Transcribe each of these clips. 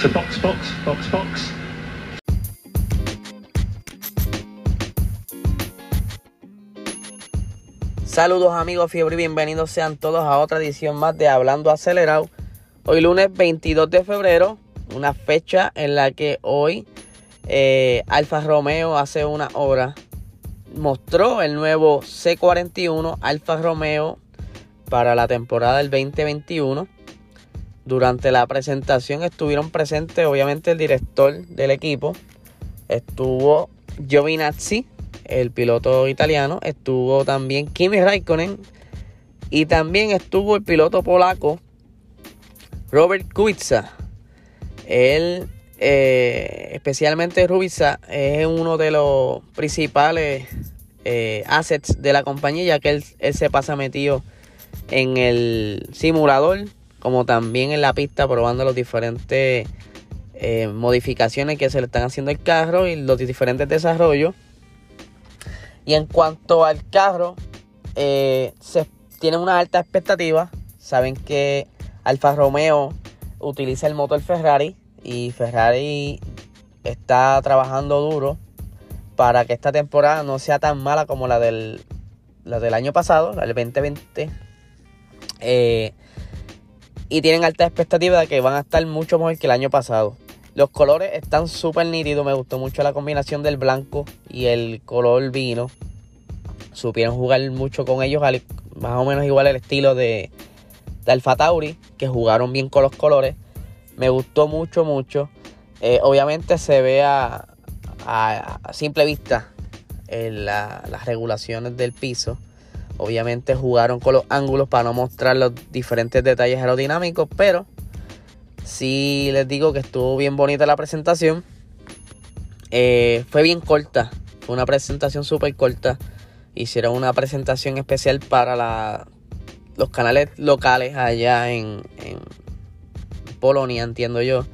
So box, box, box, box. Saludos amigos Fiebre y bienvenidos sean todos a otra edición más de Hablando Acelerado. Hoy lunes 22 de febrero, una fecha en la que hoy eh, Alfa Romeo hace una hora mostró el nuevo C41 Alfa Romeo para la temporada del 2021. Durante la presentación estuvieron presentes obviamente el director del equipo, estuvo Giovinazzi, el piloto italiano, estuvo también Kimi Raikkonen. Y también estuvo el piloto polaco Robert Kubica. Él, eh, especialmente Rubica, es uno de los principales eh, assets de la compañía, ya que él, se pasa metido en el simulador, como también en la pista, probando las diferentes eh, modificaciones que se le están haciendo al carro y los diferentes desarrollos. Y en cuanto al carro, eh, se tienen una alta expectativa. Saben que Alfa Romeo utiliza el motor Ferrari y Ferrari está trabajando duro para que esta temporada no sea tan mala como la del, la del año pasado, la del 2020. Eh, y tienen alta expectativa de que van a estar mucho mejor que el año pasado. Los colores están súper nítidos. Me gustó mucho la combinación del blanco y el color vino. Supieron jugar mucho con ellos, más o menos igual el estilo de, de Alfa Tauri, que jugaron bien con los colores. Me gustó mucho, mucho. Eh, obviamente se ve a, simple vista en las regulaciones del piso. Obviamente jugaron con los ángulos para no mostrar los diferentes detalles aerodinámicos, pero Sí les digo que estuvo bien bonita la presentación. Eh, fue bien corta. Fue una presentación súper corta. Hicieron una presentación especial para los canales locales allá en, Polonia, entiendo yo.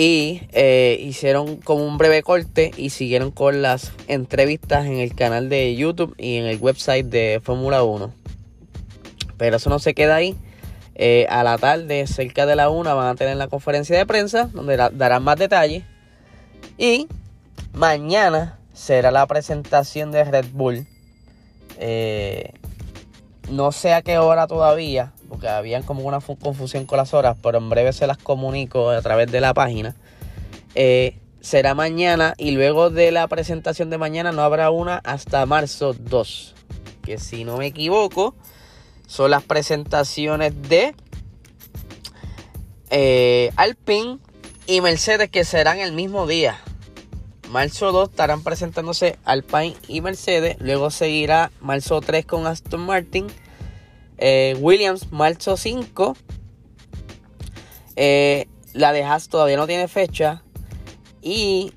Y eh, hicieron como un breve corte y siguieron con las entrevistas en el canal de YouTube y en el website de Fórmula 1. Pero eso no se queda ahí. Eh, a la tarde, cerca de la una, van a tener la conferencia de prensa donde darán más detalles. Y mañana será la presentación de Red Bull. Eh, no sé a qué hora todavía, porque habían como una confusión con las horas, pero en breve se las comunico a través de la página. Eh, será mañana y luego de la presentación de mañana no habrá una hasta marzo 2. Que si no me equivoco, son las presentaciones de eh, Alpine y Mercedes que serán el mismo día. Marzo 2 estarán presentándose Alpine y Mercedes. Luego seguirá marzo 3 con Aston Martin. Eh, Williams marzo 5. Eh, la de Haas todavía no tiene fecha. Y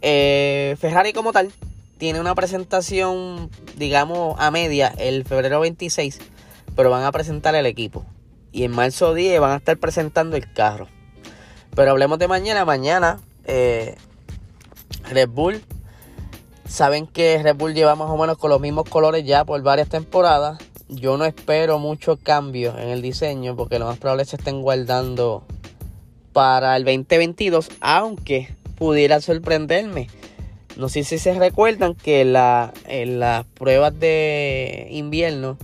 Ferrari como tal tiene una presentación, digamos, a media el febrero 26, pero van a presentar el equipo. Y en marzo 10 van a estar presentando el carro. Pero hablemos de mañana. Mañana, eh, Red Bull. Saben que Red Bull lleva más o menos con los mismos colores ya por varias temporadas. Yo no espero mucho cambio en el diseño porque lo más probable es que se estén guardando para el 2022. Aunque pudiera sorprenderme no sé si se recuerdan que en las pruebas de invierno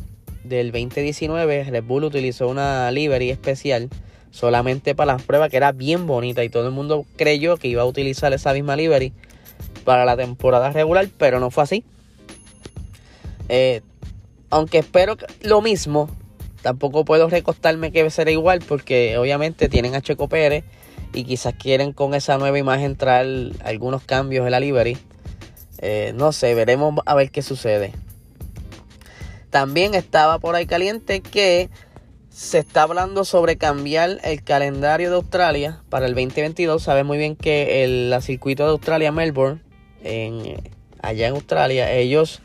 del 2019 Red Bull utilizó una livery especial solamente para las pruebas que era bien bonita y todo el mundo creyó que iba a utilizar esa misma livery para la temporada regular, pero no fue así. Eh, aunque espero lo mismo, tampoco puedo recostarme que será igual porque obviamente tienen a Checo Pérez y quizás quieren con esa nueva imagen traer algunos cambios en la livery. Eh, no sé, veremos a ver qué sucede. También estaba por ahí caliente que se está hablando sobre cambiar el calendario de Australia para el 2022. Sabes muy bien que el circuito de Australia, Melbourne, en, allá en Australia, ellos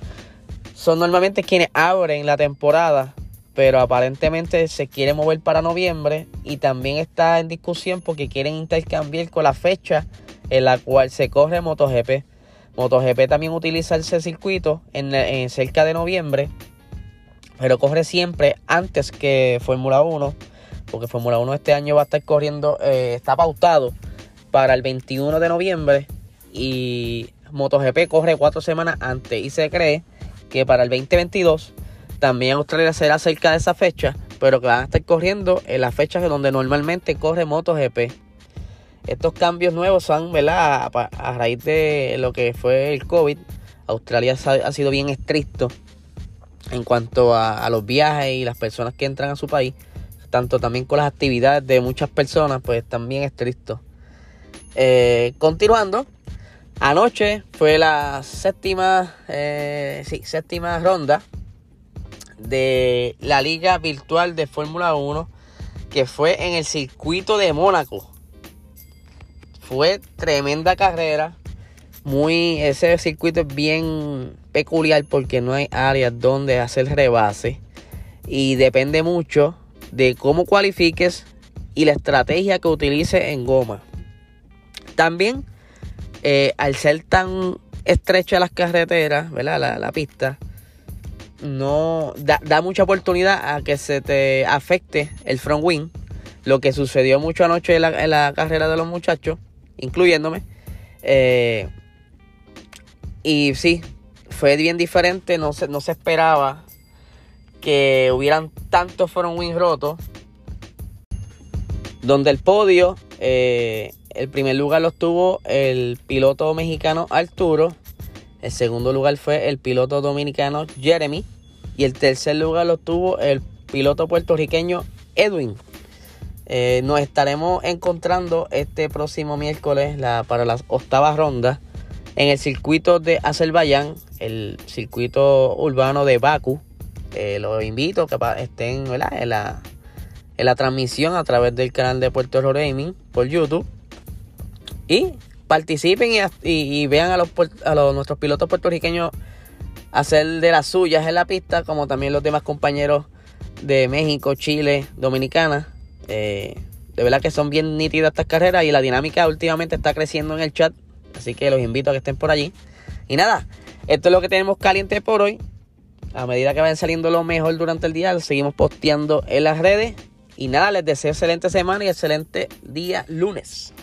son normalmente quienes abren la temporada pero aparentemente se quiere mover para noviembre y también está en discusión porque quieren intercambiar con la fecha en la cual se corre MotoGP. MotoGP también utiliza ese circuito en, cerca de noviembre, pero corre siempre antes que Fórmula 1 porque Fórmula 1 este año va a estar corriendo, eh, está pautado para el 21 de noviembre y MotoGP corre cuatro semanas antes y se cree que para el 2022 también Australia será cerca de esa fecha, pero que van a estar corriendo en las fechas donde normalmente corre MotoGP. Estos cambios nuevos son, ¿verdad? A, raíz de lo que fue el COVID, Australia ha sido bien estricto en cuanto a, los viajes y las personas que entran a su país, tanto también con las actividades de muchas personas, pues también estricto. Eh, continuando, anoche fue la séptima, eh, sí, séptima ronda de la Liga Virtual de Fórmula 1 que fue en el circuito de Mónaco. Fue tremenda carrera. Muy, ese circuito es bien peculiar porque no hay áreas donde hacer rebase. Y depende mucho de cómo cualifiques y la estrategia que utilices en goma. También, eh, al ser tan estrecha las carreteras, ¿verdad? La, la pista, no da, mucha oportunidad a que se te afecte el front wing. Lo que sucedió mucho anoche en la, carrera de los muchachos, incluyéndome. Eh, y sí, fue bien diferente. No se, no se esperaba que hubieran tantos front wing rotos. Donde el podio, eh, el primer lugar lo tuvo el piloto mexicano Arturo. El segundo lugar fue el piloto dominicano Jeremy. Y el tercer lugar lo tuvo el piloto puertorriqueño Edwin. Eh, nos estaremos encontrando este próximo miércoles para las octavas rondas en el circuito de Azerbaiyán, el circuito urbano de Baku. Eh, los invito a que estén En, la, en la transmisión a través del canal de Puerto Rico por YouTube. Y participen y, vean a, nuestros pilotos puertorriqueños hacer de las suyas en la pista, como también los demás compañeros de México, Chile, Dominicana. Eh, de verdad que son bien nítidas estas carreras y la dinámica últimamente está creciendo en el chat. Así que los invito a que estén por allí. Y nada, esto es lo que tenemos caliente por hoy. A medida que vayan saliendo lo mejor durante el día, lo seguimos posteando en las redes. Y nada, les deseo excelente semana y excelente día lunes.